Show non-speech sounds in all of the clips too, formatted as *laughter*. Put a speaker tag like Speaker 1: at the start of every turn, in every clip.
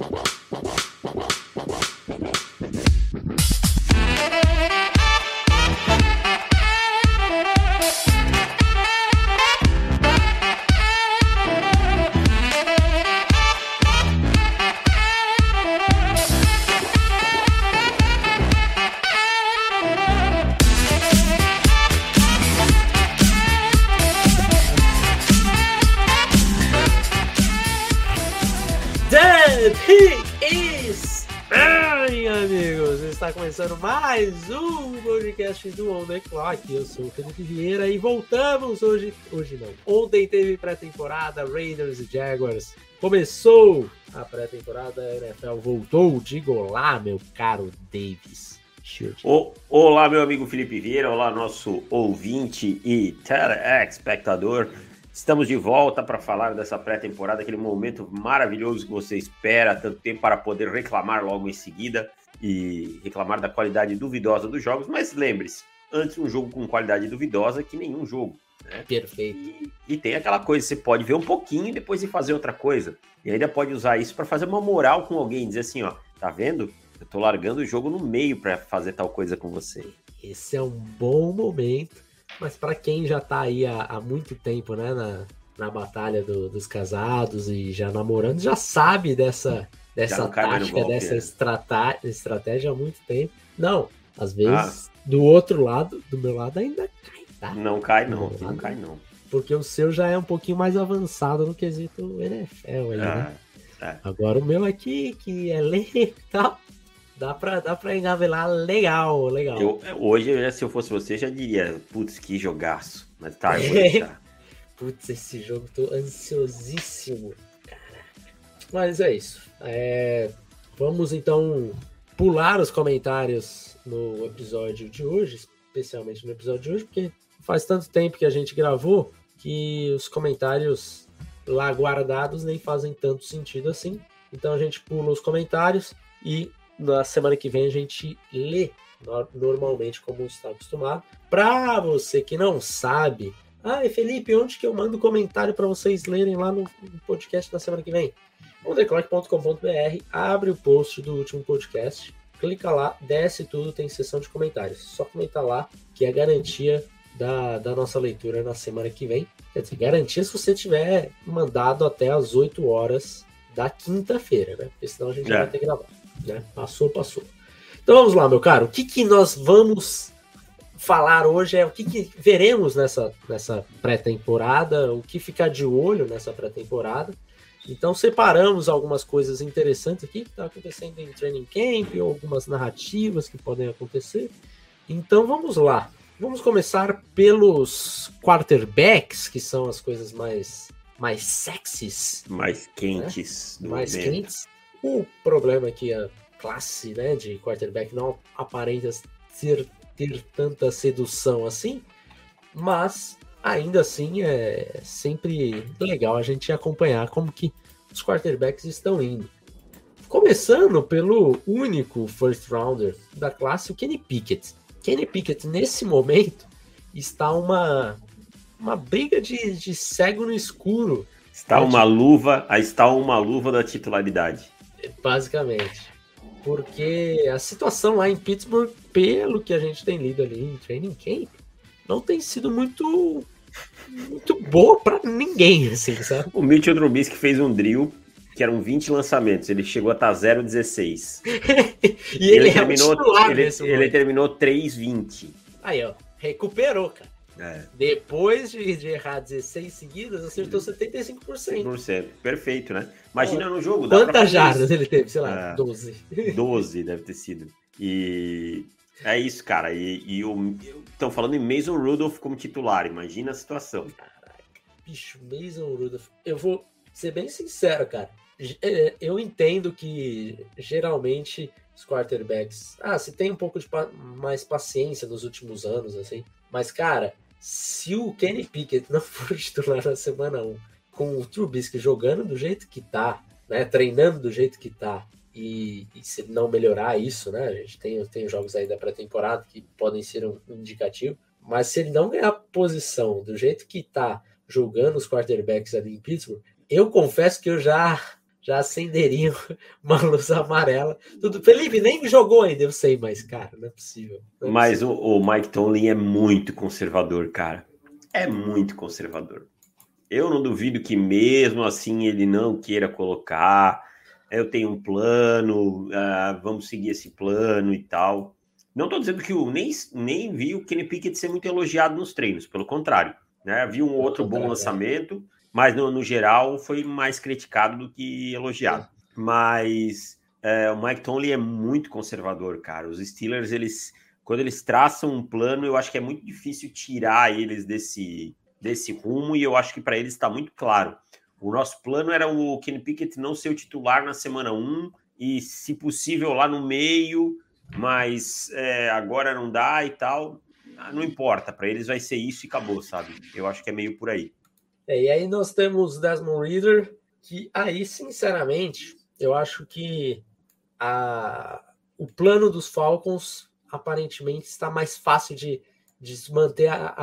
Speaker 1: Well. Começando mais um podcast do On The Clock. Eu sou o Felipe Vieira e voltamos hoje. Hoje não. Ontem teve pré-temporada Raiders e Jaguars. Começou a pré-temporada, a NFL voltou. Diga olá, meu caro Davis.
Speaker 2: O, olá, meu amigo Felipe Vieira. Olá, nosso ouvinte e telespectador. Estamos de volta para falar dessa pré-temporada, aquele momento maravilhoso que você espera tanto tempo para poder reclamar logo em seguida e reclamar da qualidade duvidosa dos jogos, mas lembre-se, antes um jogo com qualidade duvidosa que nenhum jogo. Né?
Speaker 1: Perfeito.
Speaker 2: E, e, tem aquela coisa, você pode ver um pouquinho e depois ir fazer outra coisa. E ainda pode usar isso para fazer uma moral com alguém, dizer assim, ó, tá vendo? Eu tô largando o jogo no meio para fazer tal coisa com você.
Speaker 1: Esse é um bom momento, mas para quem já tá aí há, há, muito tempo, né, na, na batalha do, dos casados e já namorando, já sabe dessa dessa tática, dessa estratégia, estratégia há muito tempo. Não, às vezes ah. do outro lado, do meu lado ainda cai,
Speaker 2: tá? Não cai não, não cai não.
Speaker 1: Porque o seu já é um pouquinho mais avançado no quesito NFL aí, né? É. Agora o meu aqui, que é legal, dá pra, dá pra engavelar legal, legal.
Speaker 2: Eu, hoje, se eu fosse você, já diria, putz, que jogaço. Mas tá, eu vou *laughs* deixar.
Speaker 1: Putz, esse jogo, tô ansiosíssimo. Mas é isso. É, vamos então pular os comentários no episódio de hoje, especialmente no episódio de hoje, porque faz tanto tempo que a gente gravou que os comentários lá guardados nem fazem tanto sentido assim. Então a gente pula os comentários e na semana que vem a gente lê normalmente como está acostumado. Para você que não sabe, ah, Felipe, onde que eu mando comentário para vocês lerem lá no podcast da semana que vem? ontheclock.com.br, abre o post do último podcast, clica lá, desce tudo, tem seção de comentários. Só comentar lá, que é garantia da, da nossa leitura na semana que vem. Quer dizer, garantia se você tiver mandado até as 8 horas da quinta-feira, né? Porque senão a gente é. vai ter gravado. Né? Passou, passou. Então vamos lá, meu caro. O que, que nós vamos falar hoje é o que, que veremos nessa, nessa pré-temporada, o que ficar de olho nessa pré-temporada. Então separamos algumas coisas interessantes aqui que está acontecendo em training camp, ou algumas narrativas que podem acontecer. Então vamos lá. Vamos começar pelos quarterbacks, que são as coisas mais mais sexys,
Speaker 2: mais quentes,
Speaker 1: né? mais momento. quentes. O problema é que a classe, né, de quarterback não aparenta ter, ter tanta sedução assim, mas ainda assim é sempre legal a gente acompanhar como que os quarterbacks estão indo. Começando pelo único first rounder da classe, o Kenny Pickett. Kenny Pickett, nesse momento, está uma, uma briga de, de cego no escuro.
Speaker 2: Está uma luva, está uma luva da titularidade.
Speaker 1: Basicamente. Porque a situação lá em Pittsburgh, pelo que a gente tem lido ali em training camp, não tem sido muito muito boa para ninguém, assim, sabe?
Speaker 2: O Mitchell Trubisky fez um drill que eram 20 lançamentos, ele chegou a estar *laughs* 0,16.
Speaker 1: e ele, ele é terminou,
Speaker 2: ele, ele terminou 3,20.
Speaker 1: Aí, ó, recuperou, cara. É. Depois de, de, errar 16 seguidas, acertou 75%. 100%.
Speaker 2: Perfeito, né? Imagina no jogo.
Speaker 1: Quantas jardas ele teve? Sei lá, é, 12.
Speaker 2: 12 deve ter sido. E é isso, cara. E, e estão falando em Mason Rudolph como titular. Imagina a situação.
Speaker 1: Caraca, bicho, Mason Rudolph. Eu vou ser bem sincero, cara. É, eu entendo que geralmente os quarterbacks. Ah, se tem um pouco de pa mais paciência nos últimos anos, assim. Mas, cara, se o Kenny Pickett não *laughs* for titular na semana 1, com o Trubisky jogando do jeito que tá, né? Treinando do jeito que tá, e, e, se não melhorar isso, né? A gente tem, tem jogos aí da pré-temporada que podem ser um, indicativo, mas se ele não ganhar posição do jeito que tá jogando os quarterbacks ali em Pittsburgh, eu confesso que eu já já acenderiam *laughs* uma luz amarela. Tudo. Felipe nem jogou ainda, eu sei, mas, cara, não é possível. Não é
Speaker 2: mas
Speaker 1: possível.
Speaker 2: O, o Mike Tomlin é muito conservador, cara. É muito conservador. Eu não duvido que mesmo assim ele não queira colocar. Eu tenho um plano, uh, vamos seguir esse plano e tal. Não estou dizendo que o nem, nem vi o Kenny Pickett ser muito elogiado nos treinos, pelo contrário. Né? Vi um outro bom lançamento, mas no, no, geral foi mais criticado do que elogiado. Mas é, o Mike Tomlin é muito conservador, cara. Os Steelers, eles quando eles traçam um plano, eu acho que é muito difícil tirar eles desse, desse rumo, e eu acho que para eles está muito claro. O nosso plano era o Kenny Pickett não ser o titular na semana 1 e, se possível, lá no meio, mas é, agora não dá e tal. Ah, não importa, para eles vai ser isso e acabou, sabe? Eu acho que é meio por aí.
Speaker 1: É, e aí nós temos Desmond Reader, que aí, sinceramente, eu acho que a, o plano dos Falcons aparentemente está mais fácil de, de manter a,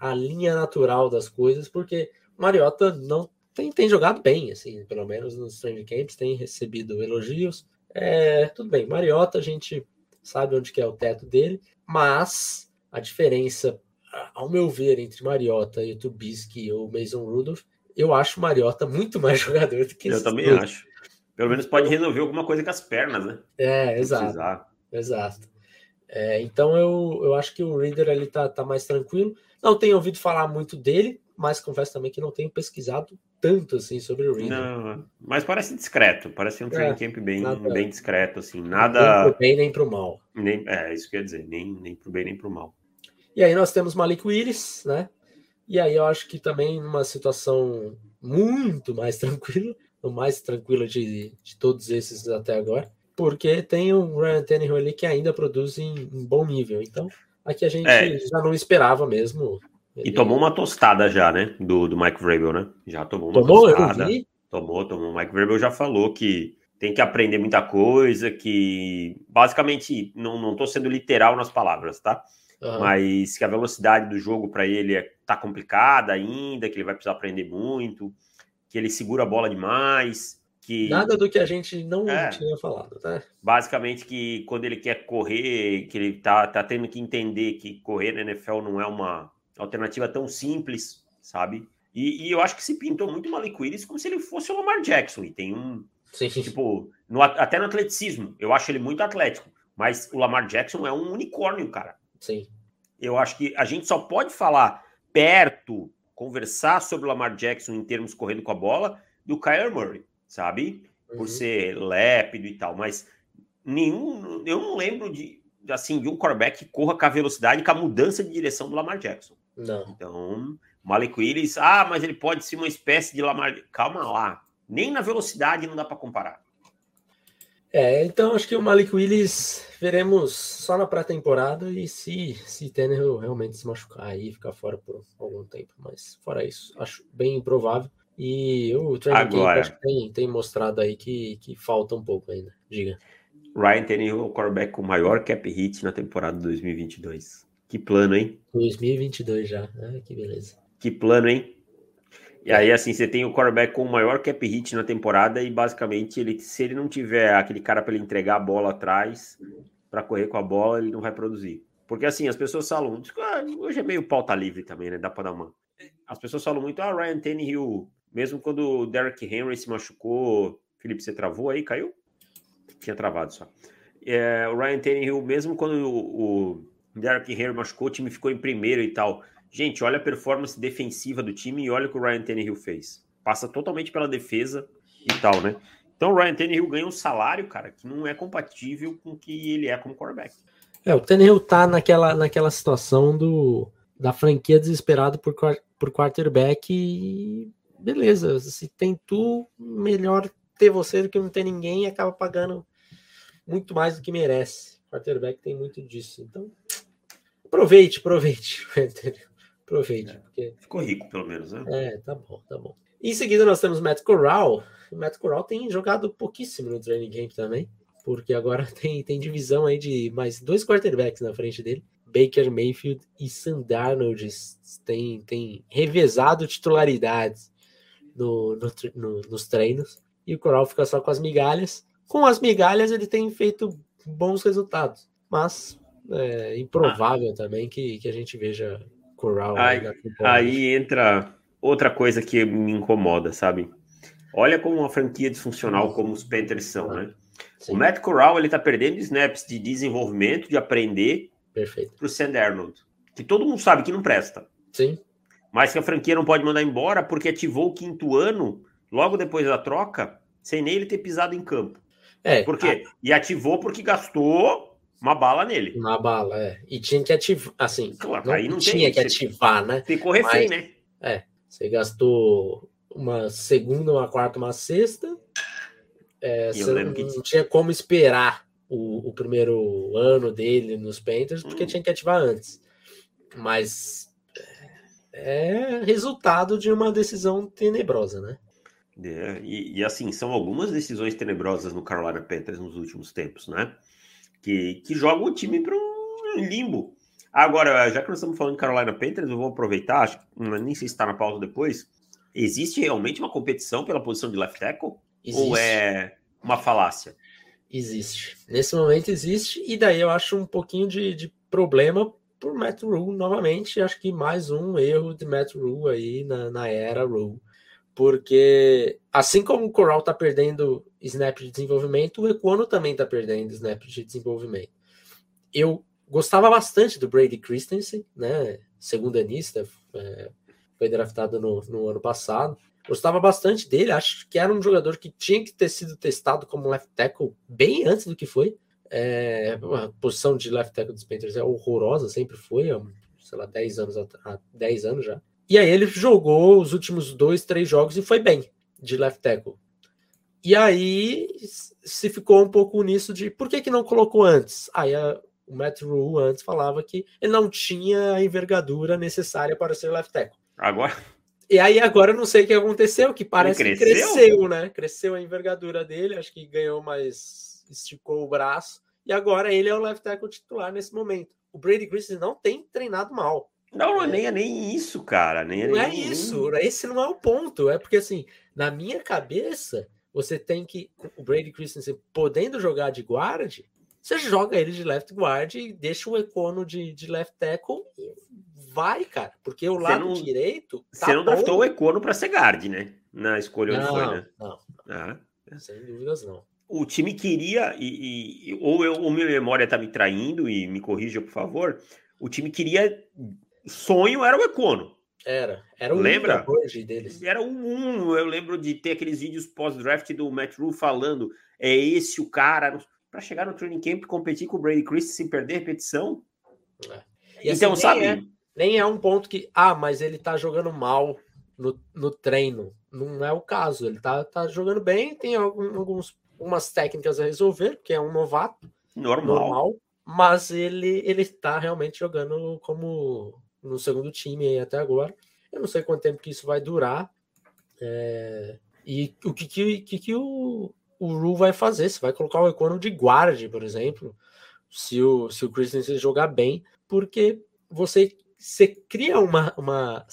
Speaker 1: a, a linha natural das coisas, porque Mariota não tem, tem jogado bem, assim, pelo menos nos training camps, tem recebido elogios. É, tudo bem, Mariota, a gente sabe onde que é o teto dele, mas a diferença, ao meu ver, entre Mariota e o Trubisky ou Mason Rudolph, eu acho Mariota muito mais *laughs* jogador do que
Speaker 2: Eu também dois. acho. Pelo menos pode resolver alguma coisa com as pernas, né?
Speaker 1: É, exato. Exato. É, então eu, eu acho que o Reader ele tá, tá mais tranquilo. Não tenho ouvido falar muito dele, mas confesso também que não tenho pesquisado tanto assim sobre o Reader.
Speaker 2: Não, mas parece discreto, parece um training é, camp bem, nada, bem discreto, assim, nada. Nem
Speaker 1: pro bem nem pro mal.
Speaker 2: Nem, é, isso quer dizer, nem, nem pro bem nem pro mal.
Speaker 1: E aí nós temos Malik Willis, né? E aí eu acho que também numa situação muito mais *laughs* tranquila, o mais tranquila de, de todos esses até agora porque tem o Ryan Tannehill ali que ainda produz em, em bom nível. Então, aqui a gente é. já não esperava mesmo.
Speaker 2: Ele... E tomou uma tostada já, né? Do, do Mike Vrabel, né? Já tomou uma tomou, tostada. Tomou, tomou. O Mike Vrabel já falou que tem que aprender muita coisa, que basicamente, não, não tô sendo literal nas palavras, tá? Uhum. Mas que a velocidade do jogo para ele é, tá complicada ainda, que ele vai precisar aprender muito, que ele segura a bola demais, que,
Speaker 1: Nada do que a gente não é, tinha falado, tá?
Speaker 2: Basicamente que quando ele quer correr, que ele tá, tá tendo que entender que correr na NFL não é uma alternativa tão simples, sabe? E, e eu acho que se pintou muito Malik Willis como se ele fosse o Lamar Jackson. E tem um. Sim. Tipo, no, até no atleticismo, eu acho ele muito atlético. Mas o Lamar Jackson é um unicórnio, cara.
Speaker 1: Sim.
Speaker 2: Eu acho que a gente só pode falar perto, conversar sobre o Lamar Jackson em termos correndo com a bola, do Kyler Murray sabe? Por uhum. ser lépido e tal, mas nenhum, eu não lembro de assim de um quarterback que corra com a velocidade com a mudança de direção do Lamar Jackson.
Speaker 1: Não.
Speaker 2: Então, Malik Willis, ah, mas ele pode ser uma espécie de Lamar. Calma lá, nem na velocidade não dá para comparar.
Speaker 1: É, então acho que o Malik Willis veremos só na pré-temporada e se se Tannehill realmente se machucar aí ficar fora por algum tempo, mas fora isso, acho bem improvável. E o training camp tem, tem mostrado aí que, que falta um pouco ainda. Diga.
Speaker 2: Ryan Tannehill é o quarterback com maior cap hit na temporada 2022. Que plano, hein?
Speaker 1: 2022 já. Ah, que beleza.
Speaker 2: Que plano, hein? E aí, assim, você tem o quarterback com o maior cap hit na temporada e basicamente, ele, se ele não tiver aquele cara para ele entregar a bola atrás, para correr com a bola, ele não vai produzir. Porque assim, as pessoas falam, ah, hoje é meio pauta livre também, né? Dá para dar uma. As pessoas falam muito, ah, Ryan Tannehill mesmo quando o Derrick Henry se machucou, Felipe, você travou aí, caiu? Tinha travado só. É, o Ryan Tannehill, mesmo quando o, o Derrick Henry machucou, o time ficou em primeiro e tal. Gente, olha a performance defensiva do time e olha o que o Ryan Tannehill fez. Passa totalmente pela defesa e tal, né? Então o Ryan Tannehill ganha um salário, cara, que não é compatível com o que ele é como quarterback.
Speaker 1: É, o Tannehill tá naquela, naquela situação do da franquia desesperado por, por quarterback e beleza, se tem tu, melhor ter você do que não ter ninguém e acaba pagando muito mais do que merece. Quarterback tem muito disso. Então, aproveite, aproveite. *laughs* aproveite. É, porque...
Speaker 2: Ficou rico, pelo menos, né?
Speaker 1: É, tá bom, tá bom. Em seguida, nós temos Matt Corral. O Matt Corral tem jogado pouquíssimo no training camp também, porque agora *laughs* tem, tem divisão aí de mais dois quarterbacks na frente dele. Baker Mayfield e Sam Darnold tem, tem revezado titularidades no, no, no, nos treinos. e o Coral fica só com as migalhas. Com as migalhas ele tem feito bons resultados, mas é improvável ah. também que, que a gente veja Coral.
Speaker 2: Aí, aí entra outra coisa que me incomoda, sabe? Olha como uma franquia disfuncional como os Panthers são, né? Sim. O Matt Corral ele tá perdendo snaps de desenvolvimento, de aprender
Speaker 1: para
Speaker 2: o Sand Arnold, que todo mundo sabe que não presta.
Speaker 1: Sim.
Speaker 2: Mas que a franquia não pode mandar embora porque ativou o quinto ano logo depois da troca, sem nem ele ter pisado em campo. É. Por quê? A... E ativou porque gastou uma bala nele.
Speaker 1: Uma bala, é. E tinha que ativar, assim, claro, não, aí não tinha tem, que ativar, né?
Speaker 2: Ficou refém, Mas, né?
Speaker 1: É. Você gastou uma segunda, uma quarta, uma sexta. É, você não, que... não tinha como esperar o, o, primeiro ano dele nos Panthers, porque hum. tinha que ativar antes. Mas é resultado de uma decisão tenebrosa, né?
Speaker 2: É, e, e, assim, são algumas decisões tenebrosas no Carolina Panthers nos últimos tempos, né? Que, que jogam o time para um limbo. Agora, já que nós estamos falando de Carolina Panthers, eu vou aproveitar, acho que nem sei se está na pausa depois, Existe realmente uma competição pela posição de left tackle? Existe. Ou é uma falácia?
Speaker 1: Existe. Nesse momento existe, e daí eu acho um pouquinho de, de problema por Matt Rule novamente. Acho que mais um erro de Matt Rule aí na, na era Rule. Porque assim como o Coral está perdendo snap de desenvolvimento, o Equano também está perdendo snap de desenvolvimento. Eu gostava bastante do Brady Christensen, né? Segundo anista, é, foi draftado no, no ano passado. Gostava bastante dele, acho que era um jogador que tinha que ter sido testado como left tackle bem antes do que foi. É, a posição de left tackle dos Panthers é horrorosa, sempre foi, há, sei lá, 10 anos, há 10 anos já. E aí ele jogou os últimos dois, três jogos e foi bem de left tackle. E aí se ficou um pouco nisso de por que, que não colocou antes? Aí a, o Matt Rule antes falava que ele não tinha a envergadura necessária para ser left tackle.
Speaker 2: Agora.
Speaker 1: E aí agora eu não sei o que aconteceu, que parece cresceu? que cresceu, né? Cresceu a envergadura dele, acho que ganhou mais, esticou o braço. E agora ele é o left tackle titular nesse momento. O Brady Christensen não tem treinado mal.
Speaker 2: Não, é. nem é nem isso, cara. Nem é
Speaker 1: não
Speaker 2: é
Speaker 1: nem, isso. Nem... Esse não é o ponto. É porque assim, na minha cabeça, você tem que o Brady Christensen podendo jogar de guard, você joga ele de left guard e deixa o Econo de, de left tackle e vai, cara, porque o lado não, direito.
Speaker 2: Tá você não draftou o Econo para ser guard, né? Na escolha
Speaker 1: não,
Speaker 2: onde foi, né?
Speaker 1: Não, ah. sem dúvidas não.
Speaker 2: O time queria, e, e ou, eu, ou minha memória tá me traindo, e me corrija, por favor. O time queria. Sonho era o Econo.
Speaker 1: Era, era o
Speaker 2: Lembra?
Speaker 1: hoje deles.
Speaker 2: Era o um, eu lembro de ter aqueles vídeos pós-draft do Matt Rule falando: é esse o cara para chegar no training camp e competir com o Brady Christie sem perder repetição. É. Então, assim, sabe?
Speaker 1: É, nem é um ponto que, ah, mas ele tá jogando mal no, no treino. Não é o caso. Ele tá, tá jogando bem, tem alguns, algumas técnicas a resolver, porque é um novato.
Speaker 2: Normal. normal
Speaker 1: mas ele, ele tá realmente jogando como no segundo time até agora. Eu não sei quanto tempo que isso vai durar. É, e o que, que, que, que o, o Ru vai fazer? Se vai colocar o Econo de guarda, por exemplo, se o, se o Christensen jogar bem, porque você você cria uma, uma,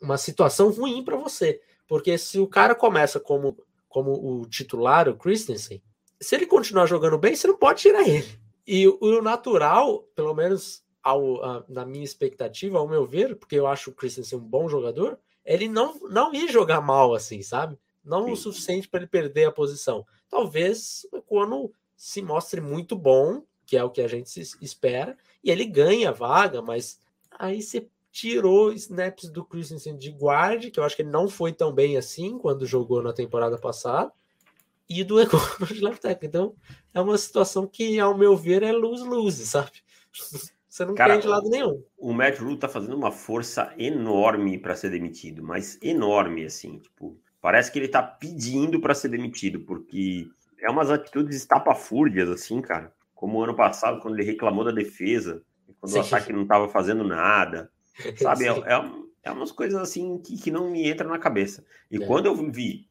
Speaker 1: uma situação ruim para você. Porque se o cara começa como, como o titular, o Christensen, se ele continuar jogando bem, você não pode tirar ele. E o natural, pelo menos ao, a, na minha expectativa, ao meu ver, porque eu acho o Christensen um bom jogador, ele não, não ia jogar mal assim, sabe? Não Sim. o suficiente para ele perder a posição. Talvez quando se mostre muito bom, que é o que a gente espera, e ele ganha a vaga, mas Aí você tirou snaps do Christensen de guard, que eu acho que ele não foi tão bem assim quando jogou na temporada passada, e do Econo *laughs* de left tackle. Então, é uma situação que, ao meu ver, é lose-lose, sabe? Você não Cara, de lado nenhum.
Speaker 2: O Matt Rule tá fazendo uma força enorme para ser demitido, mas enorme, assim. Tipo, parece que ele tá pedindo para ser demitido, porque é umas atitudes estapafúrdias, assim, cara. Como o ano passado, quando ele reclamou da defesa quando Sim. o ataque não estava fazendo nada, *laughs* sabe? É, é, é, umas coisas assim que, que não me entram na cabeça. E é. quando eu vi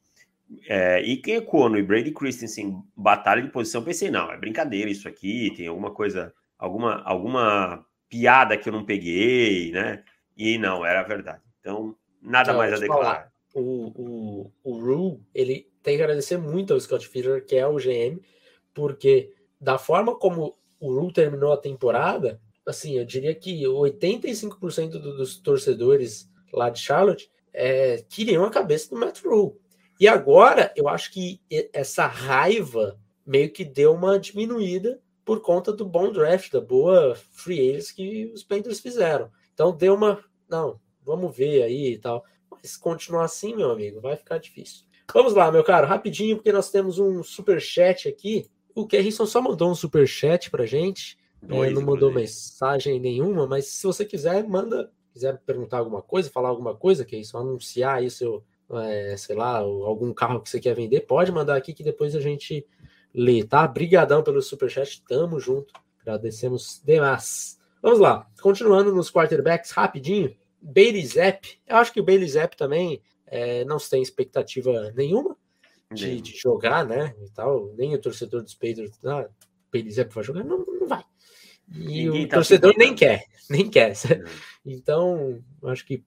Speaker 2: é, Iken Econo e Brady Christensen batalha de posição, pensei, não, é brincadeira isso aqui, tem alguma coisa, alguma, alguma piada que eu não peguei, né? E não, era verdade. Então, nada então, mais a declarar.
Speaker 1: O, o, o Rue, ele tem que agradecer muito ao Scott Fisher, que é o GM, porque da forma como o Rule terminou a temporada, assim, eu diria que 85% dos torcedores lá de Charlotte é, queriam a cabeça do Matt Rule. E agora eu acho que essa raiva meio que deu uma diminuída por conta do bom draft, da boa free agents que os Panthers fizeram. Então deu uma. Não, vamos ver aí e tal. Mas continuar assim, meu amigo, vai ficar difícil. Vamos lá, meu caro, rapidinho, porque nós temos um super chat aqui. O Kerrison só mandou um super chat pra gente. É, não mandou mensagem nenhuma, mas se você quiser, manda. Quiser perguntar alguma coisa, falar alguma coisa, que é isso, anunciar aí seu, é, sei lá, algum carro que você quer vender, pode mandar aqui que depois a gente lê, tá? Brigadão pelo superchat, tamo junto. Agradecemos demais. Vamos lá, continuando nos quarterbacks rapidinho. Bailey Zapp, eu acho que o Bailey Zapp também é, não tem expectativa nenhuma de, de, jogar, né? E tal, nem o torcedor dos Patriots, ah, Bailey Zapp vai jogar, não, não vai. E Ninguém o tá torcedor nem quer, nem quer. *laughs* Então, acho que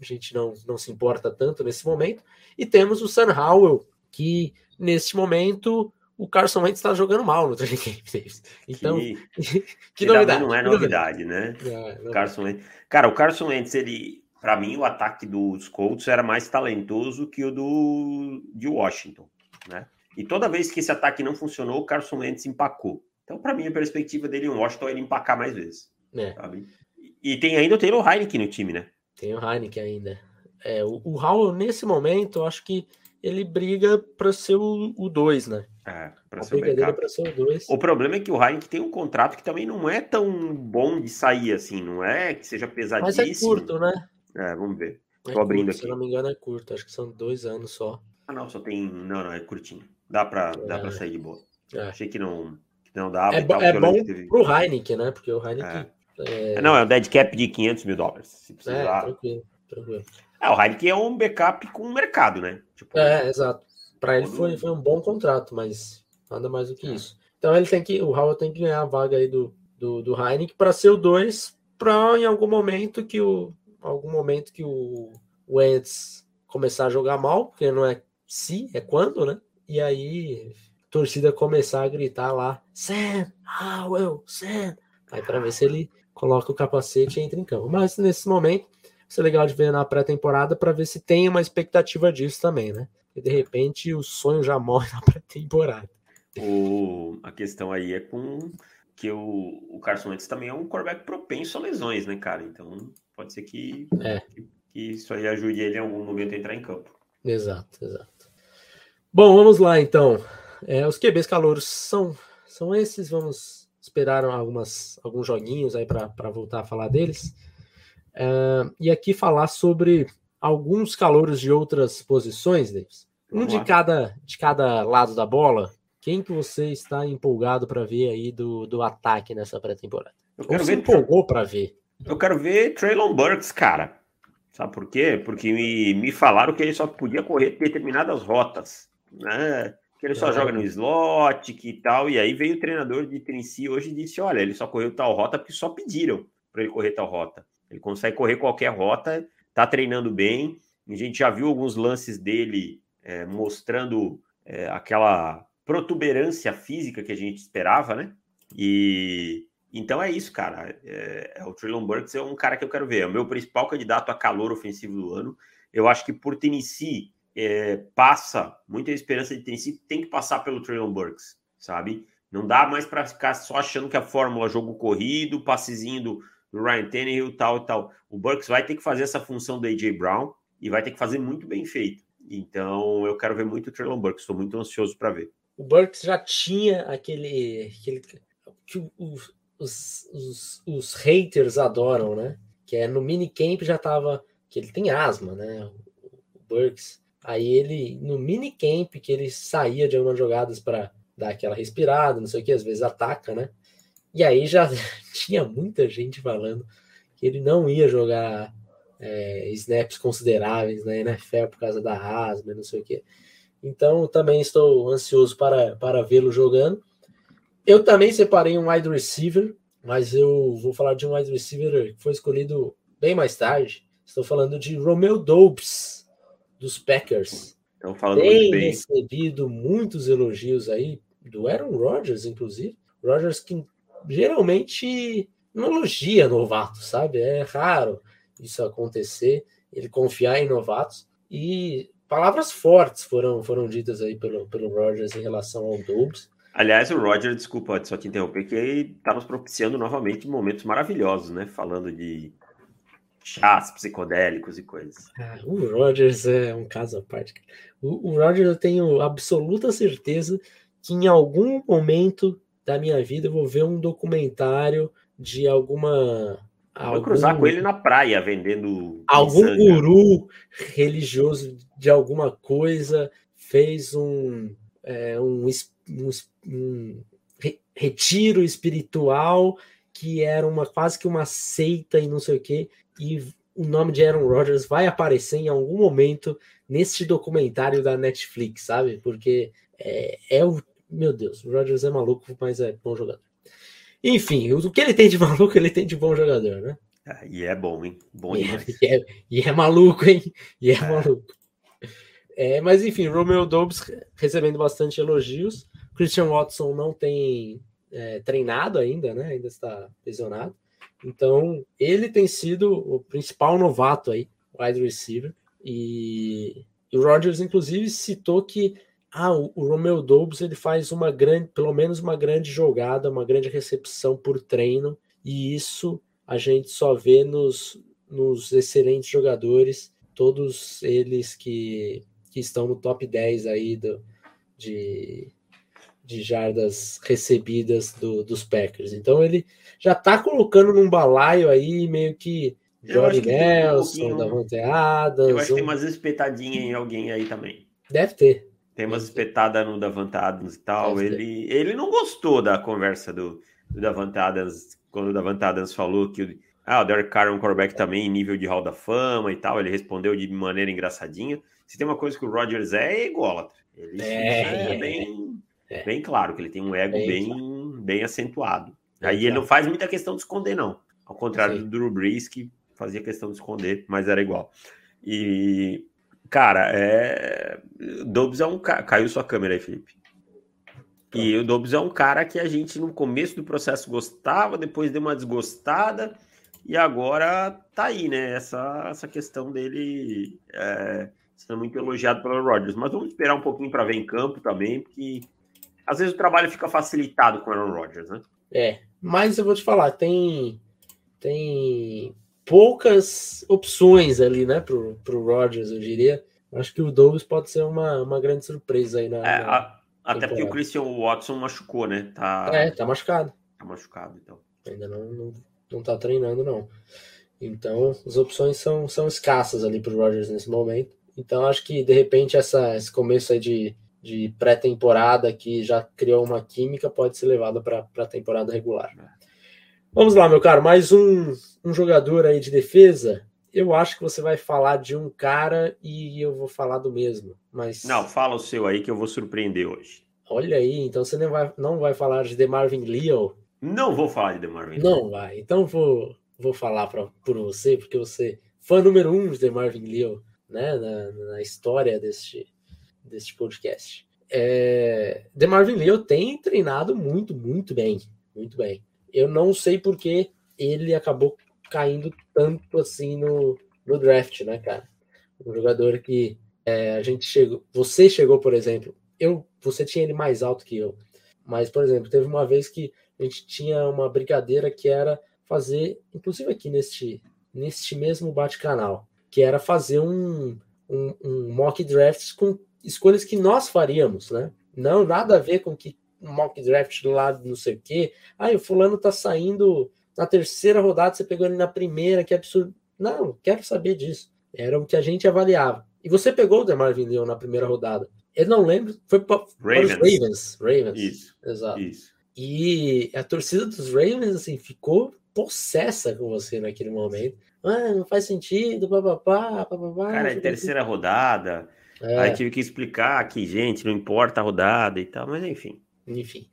Speaker 1: a gente não, não se importa tanto nesse momento. E temos o Sam Howell, que nesse momento o Carson Wentz está jogando mal no training camp Então, que, *laughs*
Speaker 2: que, novidade. Não é novidade, né? É, não Carson Wentz. Cara, o Carson Wentz, ele, para mim, o ataque dos Colts era mais talentoso que o do de Washington, né? E toda vez que esse ataque não funcionou, o Carson Wentz empacou. Então, para mim, a perspectiva dele em Washington é ele empacar mais vezes. É. E tem ainda o Taylor Heineken no time, né?
Speaker 1: Tem o Heineken ainda. É, o, o Howell, nesse momento, eu acho que ele briga para ser o 2, né?
Speaker 2: É, para ser, o ser o dois. O problema é que o Heineken tem um contrato que também não é tão bom de sair assim, não é que seja pesadíssimo.
Speaker 1: Mas é curto, né?
Speaker 2: É, vamos ver.
Speaker 1: É Tô abrindo curto, aqui. Se não me engano, é curto. Acho que são dois anos só.
Speaker 2: Ah, não, só tem. Não, não, é curtinho. Dá para é. dá pra sair de boa. É. Achei que não, que não dava.
Speaker 1: É, tal, é bom teve... pro Heineken, né? Porque o Heineken.
Speaker 2: É. É... Não, é um dead cap de 500 mil dólares. Se precisar.
Speaker 1: É, tranquilo, tranquilo.
Speaker 2: É, o Heineken é um backup com o mercado, né?
Speaker 1: Tipo, é, exato. Para ele foi, foi um bom contrato, mas nada mais do que é. isso. Então ele tem que, o Howard tem que ganhar a vaga aí do, do, do Heineken para ser o 2, para em algum momento que o algum momento que o Wentz começar a jogar mal, porque não é se, é quando, né? E aí a torcida começar a gritar lá, Sam, Howell, Sam, aí para ver se ele coloca o capacete e entra em campo. Mas nesse momento, isso é legal de ver na pré-temporada para ver se tem uma expectativa disso também, né? E de repente o sonho já morre *laughs* na pré-temporada.
Speaker 2: O, a questão aí é com que o, o Carson Wentz também é um quarterback propenso a lesões, né, cara? Então pode ser que, é. que, que, isso aí ajude ele em algum momento a entrar em campo.
Speaker 1: Exato, exato. Bom, vamos lá então. É, os QBs calouros são, são esses. Vamos esperar algumas, alguns joguinhos aí para voltar a falar deles. Uh, e aqui falar sobre alguns calouros de outras posições, Davis. Um de cada, de cada lado da bola. Quem que você está empolgado para ver aí do, do ataque nessa pré-temporada?
Speaker 2: Eu quero Ou
Speaker 1: ver empolgou para ver.
Speaker 2: Eu quero ver Traylon Burks, cara. Sabe por quê? Porque me, me falaram que ele só podia correr determinadas rotas, né? Que ele só é. joga no slot que tal. E aí veio o treinador de Tennessee hoje e disse: olha, ele só correu tal rota porque só pediram para ele correr tal rota. Ele consegue correr qualquer rota, tá treinando bem. A gente já viu alguns lances dele é, mostrando é, aquela protuberância física que a gente esperava, né? E então é isso, cara. É, é, o Traylon Burks é um cara que eu quero ver. É o meu principal candidato a calor ofensivo do ano. Eu acho que por Tennessee é, passa muita esperança de Tennessee tem que passar pelo Traylon Burks, sabe? Não dá mais para ficar só achando que a fórmula jogo corrido, passezinho do, do Ryan Tannehill, tal e tal. O Burks vai ter que fazer essa função do AJ Brown e vai ter que fazer muito bem feito. Então eu quero ver muito o Traylon Burks, estou muito ansioso para ver.
Speaker 1: O Burks já tinha aquele, aquele que os, os, os, haters adoram, né? Que é no minicamp já tava que ele tem asma, né? O Burks. Aí ele no minicamp que ele saía de algumas jogadas para dar aquela respirada, não sei o que, às vezes ataca, né? E aí já *laughs* tinha muita gente falando que ele não ia jogar é, snaps consideráveis na NFL por causa da asma, não sei o quê. Então também estou ansioso para, para vê-lo jogando. Eu também separei um wide receiver, mas eu vou falar de um wide receiver que foi escolhido bem mais tarde. Estou falando de Romeo Dobbs, dos Packers.
Speaker 2: Estão falando tem muito bem.
Speaker 1: recebido muitos elogios aí do Aaron Rodgers, inclusive. Rodgers que geralmente não elogia novatos, sabe? É raro isso acontecer, ele confiar em novatos. E palavras fortes foram, foram ditas aí pelo, pelo Rodgers em relação ao Dobbs.
Speaker 2: Aliás, o Roger, desculpa só te interromper, que está nos propiciando novamente momentos maravilhosos, né? Falando de chás psicodélicos e coisas.
Speaker 1: Ah, o Rogers é um caso à parte. O, o Rogers eu tenho absoluta certeza que em algum momento da minha vida eu vou ver um documentário de alguma.
Speaker 2: Vou algum, cruzar com ele na praia vendendo.
Speaker 1: Algum guru religioso de alguma coisa fez um, é, um, um, um retiro espiritual que era uma quase que uma seita e não sei o que e o nome de Aaron Rodgers vai aparecer em algum momento neste documentário da Netflix, sabe? Porque é, é o meu Deus, o Rodgers é maluco, mas é bom jogador. Enfim, o que ele tem de *laughs* maluco, ele tem de bom jogador, né?
Speaker 2: Ah, e é bom, hein? Bom
Speaker 1: e é, *laughs* e é, e é maluco, hein? E é, é. maluco. É, mas enfim, Romeo Dobbs recebendo bastante elogios. Christian Watson não tem é, treinado ainda, né? Ainda está lesionado. Então, ele tem sido o principal novato aí, wide receiver. E, e o Rodgers, inclusive, citou que ah, o, o Romeo Dobbs ele faz uma grande, pelo menos uma grande jogada, uma grande recepção por treino, e isso a gente só vê nos, nos excelentes jogadores, todos eles que que estão no top 10 aí do, de, de jardas recebidas do, dos Packers. Então ele já está colocando num balaio aí meio que Jorge Nelson, um Davante Adams.
Speaker 2: Eu acho que tem umas espetadinhas em alguém aí também.
Speaker 1: Deve ter.
Speaker 2: Tem umas espetadas no Davante Adams e tal. ele, ele não gostou da conversa do, do Davante Adams, quando o Davante Adams falou que ah, o Derek Carr é um quarterback também nível de Hall da Fama e tal. Ele respondeu de maneira engraçadinha. Se tem uma coisa que o Rodgers é, é ególatra. Ele é, é bem, é. bem claro que ele tem um ego é, bem, bem acentuado. Aí ele não faz muita questão de esconder, não. Ao contrário Sim. do Drew Brees, que fazia questão de esconder, mas era igual. E, cara, é... Dobbs é um cara... Caiu sua câmera aí, Felipe. E o Dobbs é um cara que a gente no começo do processo gostava, depois deu uma desgostada, e agora tá aí, né? Essa, essa questão dele é, sendo muito elogiado pelo Rodgers. Mas vamos esperar um pouquinho para ver em campo também, porque às vezes o trabalho fica facilitado com o Aaron Rodgers, né?
Speaker 1: É, mas eu vou te falar, tem, tem poucas opções ali, né, pro, pro Rodgers, eu diria. Acho que o Douglas pode ser uma, uma grande surpresa aí na. É,
Speaker 2: a, até porque o Christian Watson machucou, né?
Speaker 1: Tá, é, tá machucado.
Speaker 2: Tá machucado, então.
Speaker 1: Ainda não, não, não tá treinando, não. Então, as opções são, são escassas ali pro Rodgers nesse momento. Então, acho que de repente essa, esse começo aí de, de pré-temporada que já criou uma química pode ser levado para a temporada regular. Vamos lá, meu caro, mais um, um jogador aí de defesa. Eu acho que você vai falar de um cara e eu vou falar do mesmo. Mas
Speaker 2: não, fala o seu aí que eu vou surpreender hoje.
Speaker 1: Olha aí, então você não vai, não vai falar de DeMarvin Leo?
Speaker 2: Não vou falar de DeMarvin.
Speaker 1: Não vai. Então vou vou falar para por você porque você fã número um de DeMarvin Leo né, na, na história deste, deste podcast. É, DeMarvin Leo tem treinado muito, muito bem, muito bem. Eu não sei porque ele acabou caindo tanto assim no, no draft, né, cara? Um jogador que é, a gente chegou, você chegou, por exemplo, eu, você tinha ele mais alto que eu, mas, por exemplo, teve uma vez que a gente tinha uma brincadeira que era fazer, inclusive aqui neste, neste mesmo bate-canal, que era fazer um, um, um, mock draft com escolhas que nós faríamos, né? Não, nada a ver com que um mock draft do lado não sei o quê. Ah, o fulano tá saindo na terceira rodada, você pegou ele na primeira, que absurdo. Não, quero saber disso. Era o que a gente avaliava. E você pegou o DeMarvin Leon na primeira rodada. Eu não lembro, foi para, Ravens. os Ravens. Ravens.
Speaker 2: Isso.
Speaker 1: Exato.
Speaker 2: Isso.
Speaker 1: E a torcida dos Ravens, assim, ficou possessa com você naquele momento ah, não faz sentido, papapá, papapá.
Speaker 2: Cara, é terceira rodada. É. Aí tive que explicar que, gente, não importa a rodada e tal, mas enfim.
Speaker 1: Enfim.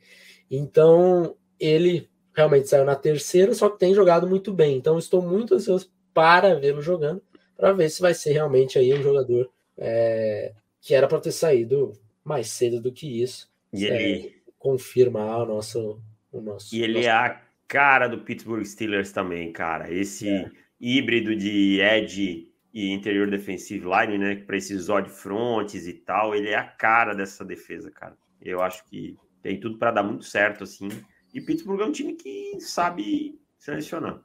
Speaker 1: Então, ele realmente saiu na terceira, só que tem jogado muito bem. Então, estou muito ansioso para vê-lo jogando, para ver se vai ser realmente aí um jogador é, que era para ter saído mais cedo do que isso.
Speaker 2: E
Speaker 1: é,
Speaker 2: ele
Speaker 1: confirmar o nosso, o nosso.
Speaker 2: E ele
Speaker 1: nosso...
Speaker 2: é a cara do Pittsburgh Steelers também, cara. Esse é. híbrido de edge e interior defensive line, né? Para esses odd fronts e tal, ele é a cara dessa defesa, cara. Eu acho que tem tudo para dar muito certo, assim. E Pittsburgh é um time que sabe selecionar.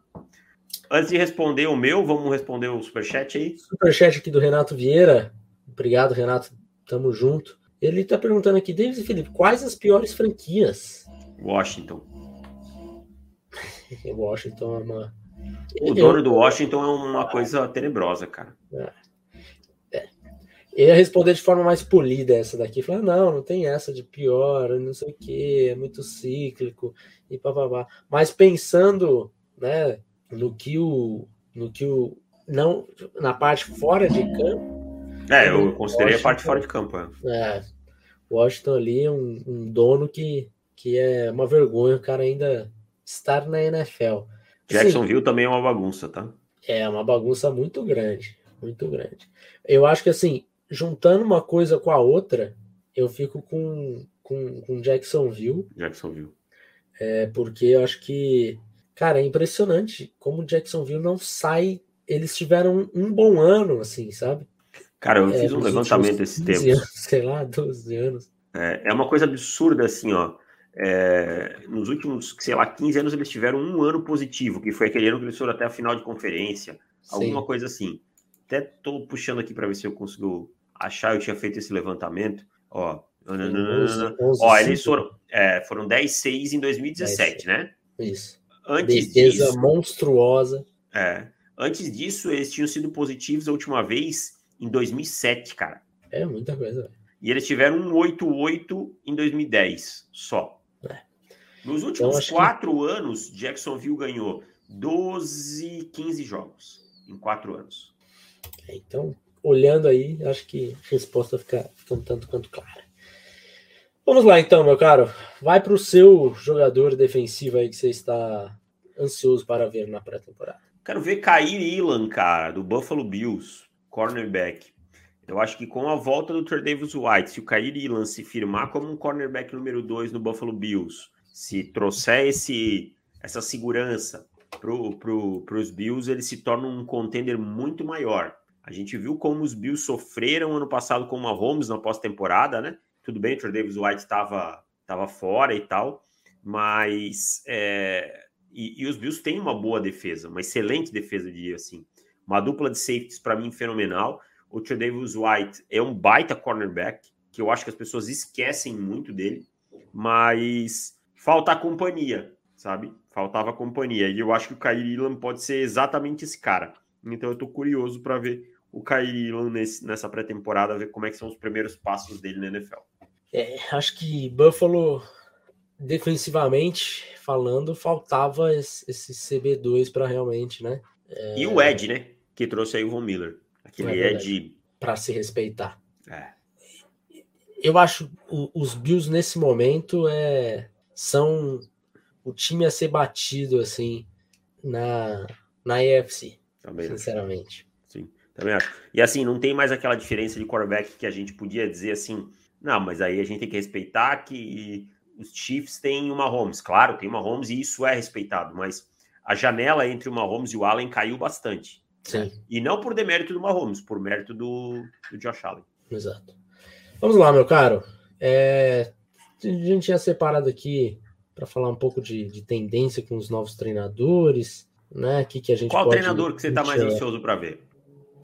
Speaker 2: Antes de responder o meu, vamos responder o superchat aí.
Speaker 1: Superchat aqui do Renato Vieira. Obrigado, Renato. Tamo junto. Ele tá perguntando aqui, David e Felipe, quais as piores franquias?
Speaker 2: Washington. *laughs*
Speaker 1: Washington é uma.
Speaker 2: O dono do Washington é uma coisa tenebrosa, cara.
Speaker 1: É. Ele ia responder de forma mais polida essa daqui. Falar, não, não tem essa de pior, não sei o que, é muito cíclico e papapá. Mas pensando, né, no que o. No que o. Não, na parte fora de campo.
Speaker 2: É, eu considerei Washington, a parte fora de campo. É.
Speaker 1: é Washington ali é um, um dono que, que é uma vergonha o cara ainda estar na NFL.
Speaker 2: Jacksonville assim, também é uma bagunça, tá?
Speaker 1: É uma bagunça muito grande, muito grande. Eu acho que assim, juntando uma coisa com a outra, eu fico com, com, com Jacksonville.
Speaker 2: Jacksonville.
Speaker 1: É, porque eu acho que, cara, é impressionante como Jacksonville não sai. Eles tiveram um bom ano, assim, sabe?
Speaker 2: Cara, eu é, fiz um levantamento esse tempo. *laughs*
Speaker 1: sei lá, 12 anos.
Speaker 2: É, é uma coisa absurda, assim, ó. É, nos últimos, sei lá, 15 anos eles tiveram um ano positivo, que foi aquele ano que eles foram até a final de conferência, Sim. alguma coisa assim. Até tô puxando aqui para ver se eu consigo achar, eu tinha feito esse levantamento, ó. 11, 11, ó, eles foram, é, foram 10-6 em 2017, 10, né?
Speaker 1: Isso.
Speaker 2: Antes Defesa disso,
Speaker 1: monstruosa.
Speaker 2: É. Antes disso, eles tinham sido positivos a última vez em 2007, cara.
Speaker 1: É muita coisa.
Speaker 2: E eles tiveram um 8-8 em 2010 só. Nos últimos quatro que... anos, Jacksonville ganhou 12, 15 jogos em quatro anos.
Speaker 1: É, então, olhando aí, acho que a resposta fica, um tanto quanto clara. Vamos lá então, meu caro. Vai para o seu jogador defensivo aí que você está ansioso para ver na pré-temporada.
Speaker 2: Quero ver Kair Ilan, cara, do Buffalo Bills, cornerback. Eu acho que com a volta do Davis White, se o Kair Ilan se firmar como um cornerback número 2 no Buffalo Bills, se trouxer esse, essa segurança para pro, os Bills, ele se torna um contender muito maior. A gente viu como os Bills sofreram ano passado com uma Holmes na pós-temporada, né? Tudo bem, o Trey Davis White estava tava fora e tal, mas é, e, e, os Bills têm uma boa defesa, uma excelente defesa, de assim. Uma dupla de safeties para mim fenomenal. O Trey Davis White é um baita cornerback, que eu acho que as pessoas esquecem muito dele, mas falta a companhia, sabe? Faltava companhia. E eu acho que o Kyrie Ilan pode ser exatamente esse cara. Então eu tô curioso para ver o Kyrie nesse, nessa pré-temporada, ver como é que são os primeiros passos dele na NFL.
Speaker 1: É, acho que Buffalo, defensivamente falando, faltava esse, esse CB2 para realmente, né?
Speaker 2: É... E o Ed, né? Que trouxe aí o Von Miller. Aquele é Ed.
Speaker 1: Para se respeitar.
Speaker 2: É.
Speaker 1: Eu acho o, os Bills nesse momento é são o time a ser batido assim na, na EFC. Também sinceramente.
Speaker 2: Também acho. E assim, não tem mais aquela diferença de quarterback que a gente podia dizer assim, não, mas aí a gente tem que respeitar que os Chiefs têm uma Holmes. Claro, tem uma Holmes e isso é respeitado, mas a janela entre uma Holmes e o Allen caiu bastante.
Speaker 1: Sim.
Speaker 2: E não por demérito do Mahomes, por mérito do, do Josh Allen.
Speaker 1: Exato. Vamos lá, meu caro. É, a gente tinha separado aqui para falar um pouco de, de, tendência com os novos treinadores, né? Que, que a gente
Speaker 2: Qual pode, treinador que você está mais ansioso para ver?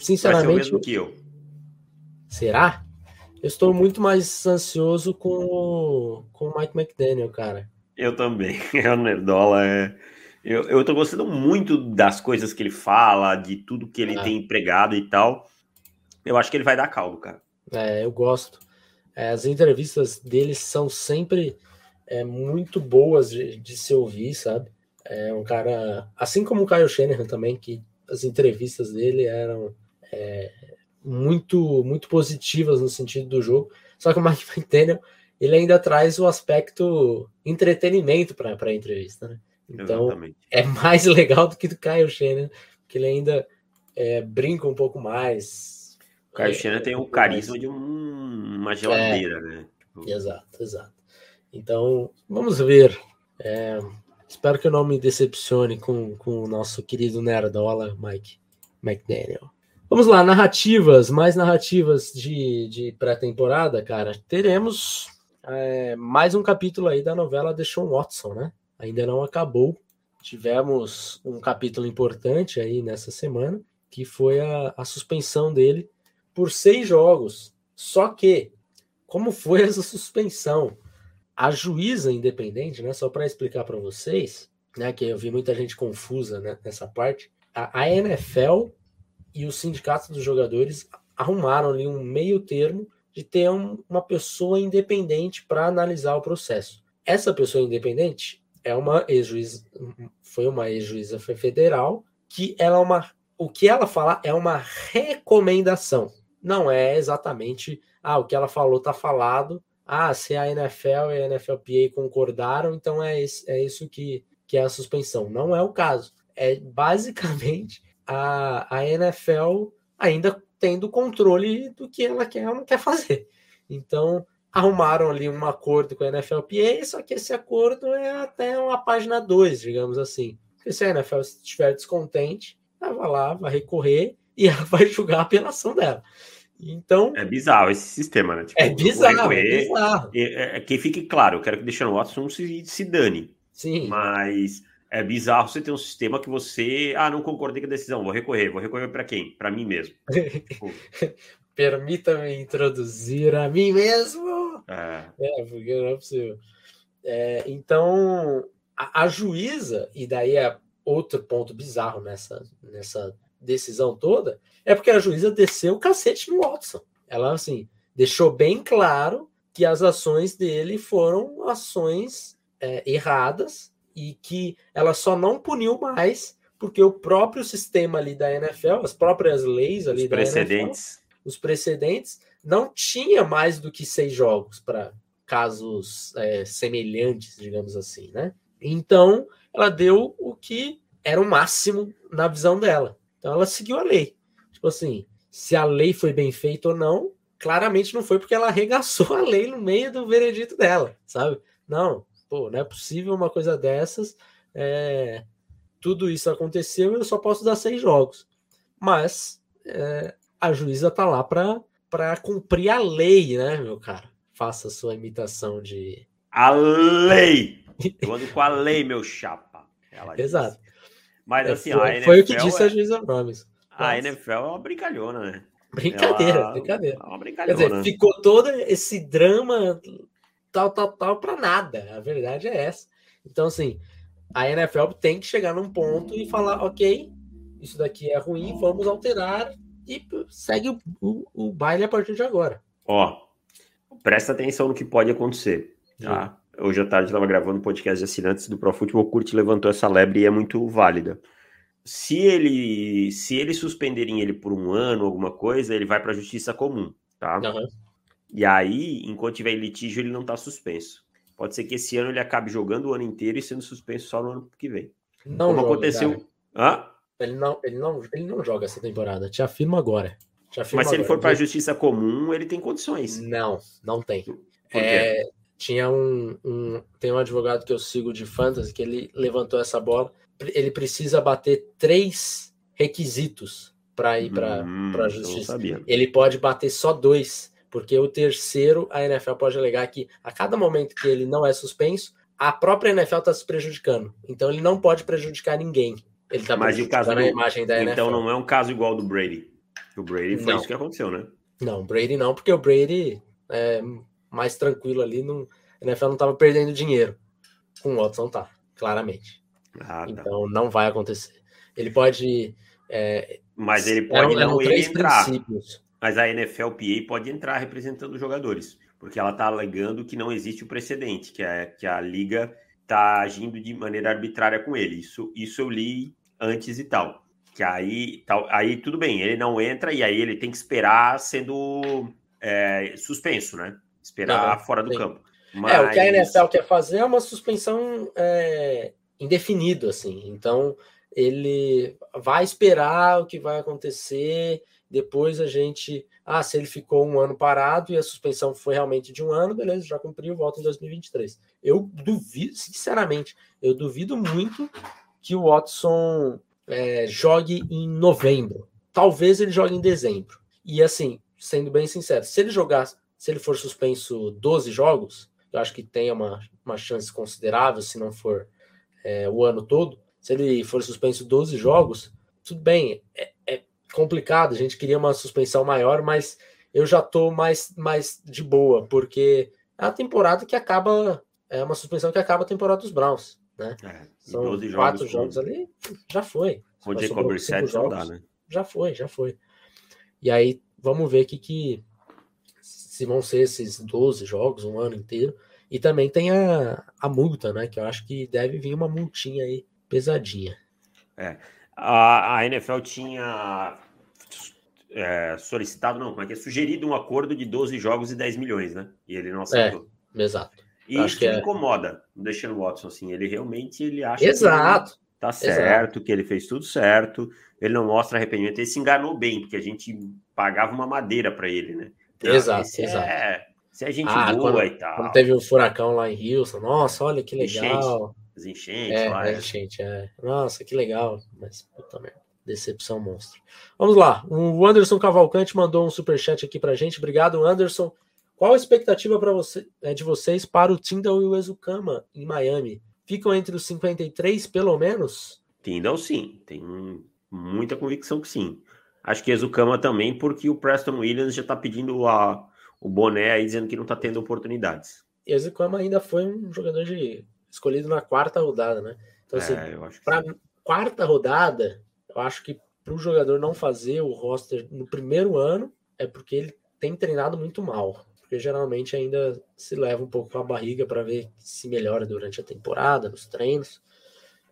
Speaker 1: Sinceramente, Vai
Speaker 2: que eu.
Speaker 1: Será? Eu estou muito mais ansioso com o, com o Mike McDaniel, cara.
Speaker 2: Eu também. *laughs* O Nerdola é. Eu, eu tô gostando muito das coisas que ele fala, de tudo que ele é. tem empregado e tal. Eu acho que ele vai dar caldo, cara.
Speaker 1: É, eu gosto. É, as entrevistas deles são sempre é, muito boas de, de, se ouvir, sabe? É um cara, assim como o Kyle Shanahan também, que as entrevistas dele eram é, muito muito positivas no sentido do jogo. Só que o Mike *laughs* McDaniel ele ainda traz o aspecto entretenimento para a entrevista, né? Então Exatamente. é mais *laughs* legal do que do Kyle Shanahan, porque ele ainda é, brinca um pouco mais,
Speaker 2: O Caio Shannon tem o carisma de um, uma geladeira, é, né?
Speaker 1: Tipo... Exato, exato. Então, vamos ver. É, espero que eu não me decepcione com, com o nosso querido Nerdola, Mike McDaniel. Vamos lá, narrativas, mais narrativas de, de pré-temporada, cara. Teremos é, mais um capítulo aí da novela de Sean Watson, né? Ainda não acabou. Tivemos um capítulo importante aí nessa semana, que foi a, a suspensão dele por seis jogos. Só que, como foi *laughs* essa suspensão? A juíza independente, né? Só para explicar para vocês, né? Que eu vi muita gente confusa né, nessa parte. A, a NFL e os sindicatos dos jogadores arrumaram ali um meio termo de ter um, uma pessoa independente para analisar o processo. Essa pessoa independente é uma ex-juíza, foi uma ex-juíza federal que ela é uma, o que ela fala é uma recomendação. Não é exatamente ah, o que ela falou está falado. Ah, se a NFL e a NFLPA concordaram, então é, esse, é isso que, que é a suspensão. Não é o caso. É basicamente a, a NFL ainda tendo controle do que ela quer ou não quer fazer. Então, arrumaram ali um acordo com a NFLPA, só que esse acordo é até uma página 2, digamos assim. Porque se a NFL estiver descontente, ela vai lá, vai recorrer e ela vai julgar a apelação dela. Então.
Speaker 2: É bizarro esse sistema, né?
Speaker 1: Tipo, é bizarro, é bizarro.
Speaker 2: É, é, que fique claro, eu quero que o Deshaun Watson se, se dane.
Speaker 1: Sim.
Speaker 2: Mas é bizarro você ter um sistema que você. Ah, não concordei com a decisão, vou recorrer. Vou recorrer para quem? Para mim mesmo.
Speaker 1: Tipo, *laughs* Permita-me introduzir a mim mesmo. É, é porque não é possível. É, então, a, a, juíza, e daí é outro ponto bizarro nessa, nessa decisão toda, é porque a juíza desceu o cacete no Watson. Ela, assim, deixou bem claro que as ações dele foram ações é, erradas e que ela só não puniu mais porque o próprio sistema ali da NFL, as próprias leis ali
Speaker 2: os da precedentes.
Speaker 1: NFL, os precedentes, não tinha mais do que seis jogos para casos é, semelhantes, digamos assim, né? Então, ela deu o que era o máximo na visão dela. Então, ela seguiu a lei. Tipo assim, se a lei foi bem feita ou não, claramente não foi porque ela arregaçou a lei no meio do veredito dela, sabe? Não, pô, não é possível uma coisa dessas. É, tudo isso aconteceu e eu só posso dar seis jogos. Mas é, a juíza tá lá para cumprir a lei, né, meu cara? Faça a sua imitação de.
Speaker 2: A lei! *laughs* Eu ando com a lei, meu chapa.
Speaker 1: Exato.
Speaker 2: Mas é, assim,
Speaker 1: foi,
Speaker 2: a NFL
Speaker 1: foi o que disse é... a juíza Gomes.
Speaker 2: A NFL é uma brincalhona, né?
Speaker 1: Brincadeira, Ela... brincadeira. É
Speaker 2: uma brincadeira. Quer dizer,
Speaker 1: ficou todo esse drama tal, tal, tal, para nada. A verdade é essa. Então, assim, a NFL tem que chegar num ponto e falar, ok, isso daqui é ruim, vamos alterar e segue o, o, o baile a partir de agora.
Speaker 2: Ó, presta atenção no que pode acontecer, tá? Hoje à tarde estava gravando um podcast de assinantes do Pro Football Curte levantou essa lebre e é muito válida. Se ele se eles suspenderem ele por um ano, alguma coisa, ele vai para a justiça comum, tá? Uhum. E aí, enquanto tiver litígio, ele não está suspenso. Pode ser que esse ano ele acabe jogando o ano inteiro e sendo suspenso só no ano que vem.
Speaker 1: Não Como joga,
Speaker 2: aconteceu. Hã?
Speaker 1: Ele não, ele, não, ele não joga essa temporada. Te afirmo agora.
Speaker 2: Te afirmo Mas se agora. ele for para a justiça comum, ele tem condições.
Speaker 1: Não, não tem. É, tinha um, um, tem um advogado que eu sigo de fantasy que ele levantou essa bola. Ele precisa bater três requisitos para ir para hum, a justiça. Ele pode bater só dois porque o terceiro, a NFL pode alegar que a cada momento que ele não é suspenso, a própria NFL está se prejudicando. Então ele não pode prejudicar ninguém. Ele está
Speaker 2: prejudicando a imagem da NFL. Então não é um caso igual do Brady. O Brady foi não. isso que aconteceu, né?
Speaker 1: Não, Brady não, porque o Brady é mais tranquilo ali. Não, a NFL não estava perdendo dinheiro. Com o Watson tá, claramente. Ah, tá. Então não vai acontecer. Ele pode. É,
Speaker 2: Mas ele pode eram, não eram três entrar. princípios mas a NFLPA pode entrar representando os jogadores, porque ela está alegando que não existe o precedente, que, é, que a liga está agindo de maneira arbitrária com ele. Isso, isso eu li antes e tal. Que aí, tal, aí tudo bem, ele não entra e aí ele tem que esperar sendo é, suspenso, né? Esperar uhum, fora do sim. campo.
Speaker 1: Mas... É, o que a NFL quer fazer é uma suspensão é, indefinido, assim. Então, ele vai esperar o que vai acontecer Depois a gente, ah, se ele ficou um ano parado e a suspensão foi realmente de um ano, beleza, já cumpriu, volta em 2023. Eu duvido, sinceramente, eu duvido muito que o Watson é, jogue em novembro. Talvez ele jogue em dezembro. E assim, sendo bem sincero, se ele jogar, se ele for suspenso 12 jogos, eu acho que tem uma, uma chance considerável, se não for é, o ano todo. Se ele for suspenso 12 jogos, tudo bem, é, complicado. A gente queria uma suspensão maior, mas eu já tô mais, mais de boa, porque é a temporada que acaba. É uma suspensão que acaba a temporada dos Browns. Né? É, São quatro jogos, jogos ali, já foi.
Speaker 2: O Brissett não dá, né?
Speaker 1: Já foi, já foi. E aí, vamos ver que, que se vão ser esses 12 jogos, um ano inteiro. E também tem a, a multa, né? Que eu acho que deve vir uma multinha aí pesadinha.
Speaker 2: É. A, a NFL tinha é, solicitado, não, como é que é? Sugerido um acordo de 12 jogos e 10 milhões, né? E ele não aceitou.
Speaker 1: É, exato.
Speaker 2: E isso que é... incomoda o Deshaun Watson, assim. Ele realmente ele acha
Speaker 1: exato.
Speaker 2: que tá certo, exato. que ele fez tudo certo. Ele não mostra arrependimento. Ele se enganou bem, porque a gente pagava uma madeira para ele, né?
Speaker 1: Então, exato, exato. É,
Speaker 2: se a gente ah, boa quando, e tal. Quando
Speaker 1: teve o um furacão lá em Houston, nossa, olha que legal.
Speaker 2: As enchentes é, lá.
Speaker 1: É. Enchente, é. Nossa, que legal. Mas, puta merda. Decepção monstro. Vamos lá. O Anderson Cavalcante mandou um super chat aqui pra gente. Obrigado, Anderson. Qual a expectativa para você, é, de vocês para o Tyndall e o Ezukama em Miami? Ficam entre os 53, pelo menos?
Speaker 2: Tyndall, sim. Tem muita convicção que sim. Acho que Ezukama também, porque o Preston Williams já está pedindo a, o boné aí, dizendo que não está tendo oportunidades.
Speaker 1: Ezukama ainda foi um jogador de escolhido na quarta rodada, né? Então, assim, é, para quarta rodada, eu acho que para o jogador não fazer o roster no primeiro ano é porque ele tem treinado muito mal. Porque geralmente ainda se leva um pouco a barriga para ver se melhora durante a temporada, nos treinos.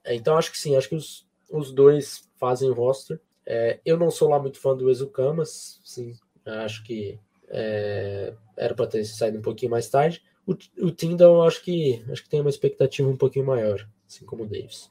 Speaker 1: É, então, acho que sim, acho que os, os dois fazem roster. É, eu não sou lá muito fã do Exucamas, sim, acho que é, era para ter saído um pouquinho mais tarde. O, o Tyndall, acho que acho que tem uma expectativa um pouquinho maior, assim como o Davis.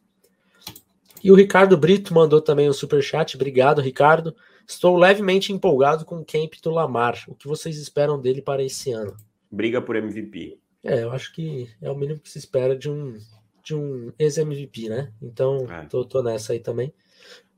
Speaker 1: E o Ricardo Brito mandou também um super chat. Obrigado, Ricardo. Estou levemente empolgado com o camp do Lamar. O que vocês esperam dele para esse ano?
Speaker 2: Briga por MVP.
Speaker 1: É, eu acho que é o mínimo que se espera de um de um ex-MVP, né? Então, é. tô, tô, nessa aí também.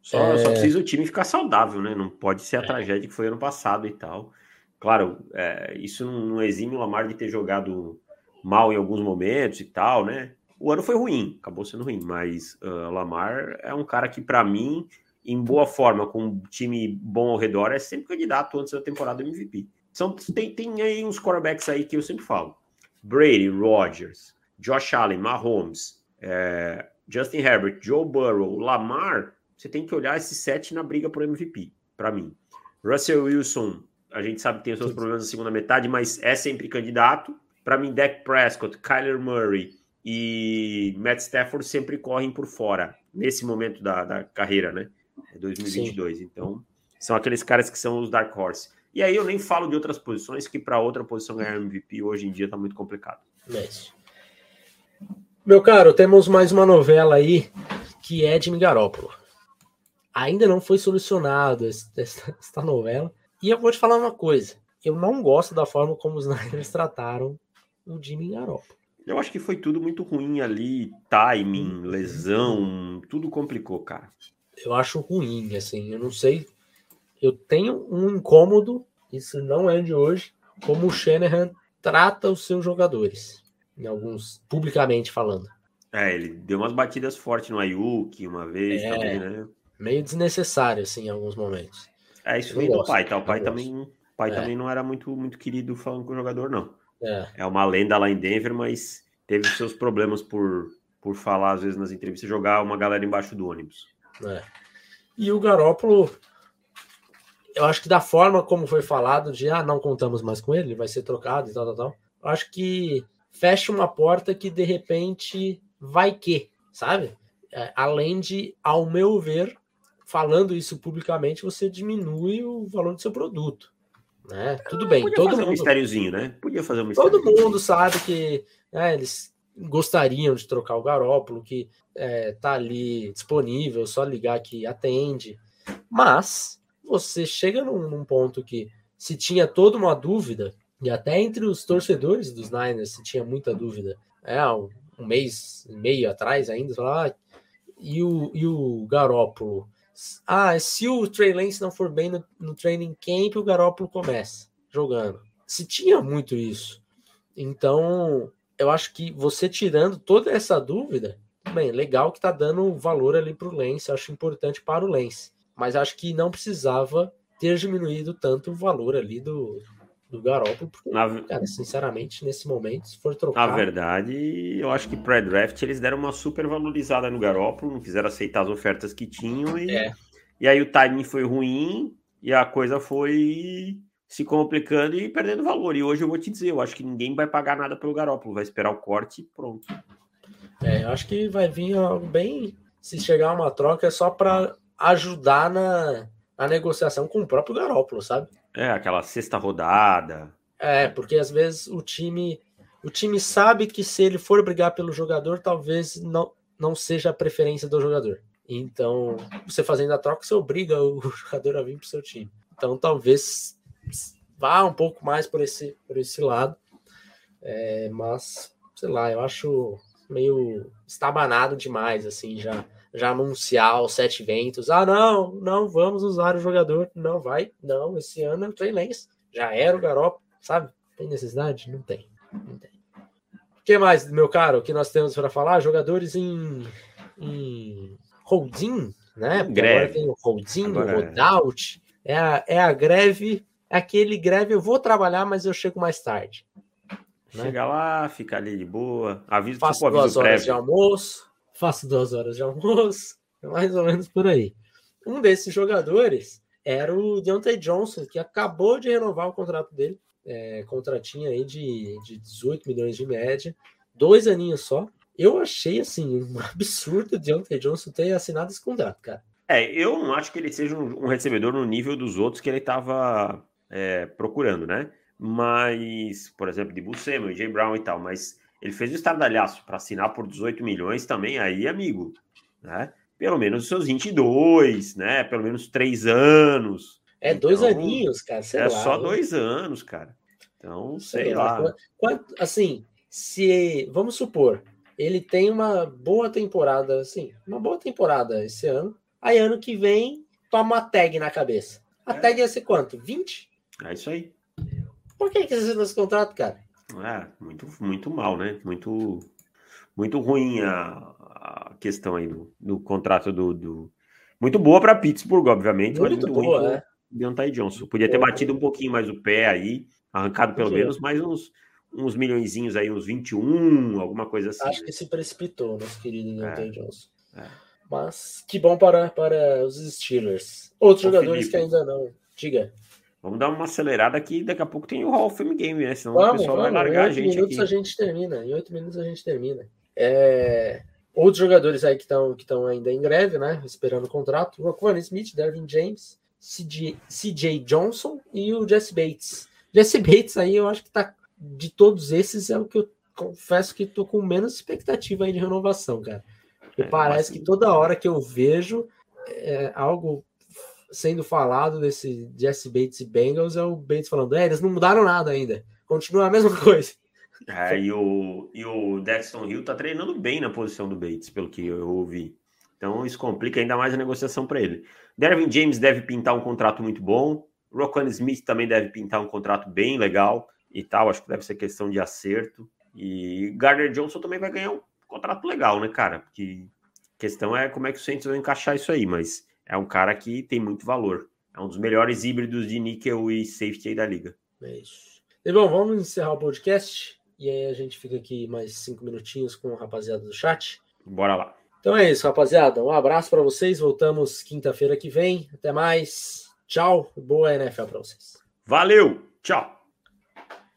Speaker 2: Só, é... só, precisa o time ficar saudável, né? Não pode ser a é. tragédia que foi ano passado e tal. Claro, é, isso não, não exime o Lamar de ter jogado mal em alguns momentos e tal, né? O ano foi ruim, acabou sendo ruim, mas uh, Lamar é um cara que, para mim, em boa forma, com um time bom ao redor, é sempre candidato antes da temporada MVP. São, tem, tem aí uns quarterbacks aí que eu sempre falo: Brady, Rodgers, Josh Allen, Mahomes, é, Justin Herbert, Joe Burrow, Lamar. Você tem que olhar esses sete na briga por MVP, para mim. Russell Wilson, a gente sabe que tem os seus problemas na segunda metade, mas é sempre candidato. Para mim, Dak Prescott, Kyler Murray e Matt Stafford sempre correm por fora nesse momento da, da carreira, né? É 2022. Sim. Então, são aqueles caras que são os Dark Horse. E aí eu nem falo de outras posições, que para outra posição ganhar MVP hoje em dia tá muito complicado.
Speaker 1: Meu caro, temos mais uma novela aí que é de Garoppolo. Ainda não foi solucionado esta novela. E eu vou te falar uma coisa. Eu não gosto da forma como os *laughs* Niners trataram o Jimmy Garoppolo.
Speaker 2: Eu acho que foi tudo muito ruim ali, timing, lesão, tudo complicou, cara.
Speaker 1: Eu acho ruim, assim, eu não sei. Eu tenho um incômodo, isso não é de hoje, como o Shanahan trata os seus jogadores, em alguns, publicamente falando.
Speaker 2: É, ele deu umas batidas fortes no Ayuk uma vez é, também, né?
Speaker 1: Meio desnecessário, assim, em alguns momentos.
Speaker 2: É, isso vem do pai, tá? O pai também, pai é. também não era muito, muito querido falando com o jogador, não. É. é uma lenda lá em Denver, mas teve seus problemas por, por falar, às vezes, nas entrevistas, jogar uma galera embaixo do ônibus.
Speaker 1: É. E o Garópolo, eu acho que da forma como foi falado, de ah, não contamos mais com ele, ele vai ser trocado e tal, tal, tal. Eu acho que fecha uma porta que de repente vai que, sabe? É, além de, ao meu ver, falando isso publicamente, você diminui o valor do seu produto. Né? Tudo bem,
Speaker 2: Podia
Speaker 1: todo
Speaker 2: fazer
Speaker 1: mundo.
Speaker 2: Um mistériozinho, né? Podia fazer um
Speaker 1: Todo mundo sabe que né, eles gostariam de trocar o Garópolo, que é, tá ali disponível, só ligar que atende. Mas você chega num, num ponto que se tinha toda uma dúvida, e até entre os torcedores dos Niners se tinha muita dúvida, é, um, um mês e meio atrás ainda, falar, ah, e o, e o Garópolo? Ah, se o Trey Lance não for bem no, no training camp, o Garópolo começa jogando. Se tinha muito isso. Então, eu acho que você tirando toda essa dúvida, bem, legal que tá dando valor ali para o Lance, acho importante para o Lance. Mas acho que não precisava ter diminuído tanto o valor ali do, do Garoppolo, porque, Na... cara, sinceramente, nesse momento, se for trocar...
Speaker 2: Na verdade, eu acho que pré-draft eles deram uma super valorizada no Garoppolo, não quiseram aceitar as ofertas que tinham e, é. e aí o timing foi ruim e a coisa foi se complicando e perdendo valor. E hoje eu vou te dizer, eu acho que ninguém vai pagar nada pelo Garópolo, vai esperar o corte e pronto.
Speaker 1: É, eu acho que vai vir algo bem. Se chegar uma troca, é só para ajudar na, na negociação com o próprio Garópolo, sabe?
Speaker 2: É, aquela sexta rodada.
Speaker 1: É, porque às vezes o time. O time sabe que se ele for brigar pelo jogador, talvez não, não seja a preferência do jogador. Então, você fazendo a troca, você obriga o *laughs* jogador a vir para o seu time. Então, talvez vá um pouco mais por esse, por esse lado. É, mas, sei lá, eu acho meio estabanado demais, assim, já, já anunciar os sete ventos. Ah, não, não, vamos usar o jogador. Não vai, não, esse ano é o Trey Lance. Já era o Garoppolo, sabe? Tem necessidade? Não tem. Não tem. O que mais, meu caro, que nós temos para falar? Jogadores em, em holding, né?
Speaker 2: greve.
Speaker 1: Agora tem o holding, o holdout. É a, é a greve aquele greve, eu vou trabalhar, mas eu chego mais tarde.
Speaker 2: Né? Chega lá, fica ali de boa, avisa
Speaker 1: faço tipo, duas horas prévio. de almoço, faço duas horas de almoço, *laughs* mais ou menos por aí. Um desses jogadores era o Deontay Johnson, que acabou de renovar o contrato dele, é, contratinho aí de, de 18 milhões de média, dois aninhos só. Eu achei assim um *laughs* absurdo o Deontay Johnson ter assinado esse contrato, cara.
Speaker 2: É, eu não acho que ele seja um, um recebedor no nível dos outros que ele estava é, procurando, né? Mas, por exemplo, de Buscema, Jay Brown e tal, mas ele fez o estardalhaço para assinar por 18 milhões também, aí, amigo, né? Pelo menos os seus 22, né? Pelo menos três anos.
Speaker 1: É, então, dois aninhos, cara.
Speaker 2: é lá, só né? dois anos, cara. Então, sei, sei lá. lá.
Speaker 1: Quanto, assim, se vamos supor, ele tem uma boa temporada, assim, uma boa temporada esse ano. Aí ano que vem toma uma tag na cabeça. A é. tag ia ser quanto? 20?
Speaker 2: É isso aí.
Speaker 1: Por que, que você assinou esse contrato, cara?
Speaker 2: É, muito, muito mal, né? Muito, muito ruim a, a questão aí do, do contrato do, do... Muito boa para Pittsburgh, obviamente, muito mas muito boa, ruim né? Deontay Johnson. Podia ter batido um pouquinho mais o pé aí, arrancado pelo menos mais uns, uns milhõezinhos aí, uns 21, alguma coisa assim.
Speaker 1: Acho né? que se precipitou, nosso querido Deontay é, Johnson. É. Mas que bom para, para os Steelers. Outros Ô, jogadores Felipe, que ainda não. Diga.
Speaker 2: Vamos dar uma acelerada aqui, daqui a pouco tem o Hall of Fame Game, né? Senão vamos, o pessoal vamos. vai largar a gente.
Speaker 1: Em minutos
Speaker 2: aqui.
Speaker 1: a gente termina. Em oito minutos a gente termina. É... Outros jogadores aí que estão que ainda em greve, né? Esperando o contrato. Roquan Smith, Dervin James, CJ, CJ Johnson e o Jesse Bates. Jesse Bates aí eu acho que tá. De todos esses é o que eu confesso que tô com menos expectativa aí de renovação, cara. É, parece que toda hora que eu vejo é, algo sendo falado desse Jesse Bates e Bengals é o Bates falando: é, eles não mudaram nada ainda, continua a mesma *laughs* coisa.
Speaker 2: É, e o, e o Dexton Hill tá treinando bem na posição do Bates, pelo que eu ouvi. Então isso complica ainda mais a negociação para ele. Dervin James deve pintar um contrato muito bom. Roquan Smith também deve pintar um contrato bem legal e tal. Acho que deve ser questão de acerto. E Gardner Johnson também vai ganhar um contrato legal, né, cara? Porque a questão é como é que o Saints vai encaixar isso aí, mas é um cara que tem muito valor. É um dos melhores híbridos de níquel e safety aí da liga.
Speaker 1: É isso. E bom, vamos encerrar o podcast. E aí a gente fica aqui mais cinco minutinhos com a rapaziada do chat.
Speaker 2: Bora lá.
Speaker 1: Então é isso, rapaziada. Um abraço para vocês. Voltamos quinta-feira que vem. Até mais. Tchau. Boa NFL para vocês.
Speaker 2: Valeu. Tchau.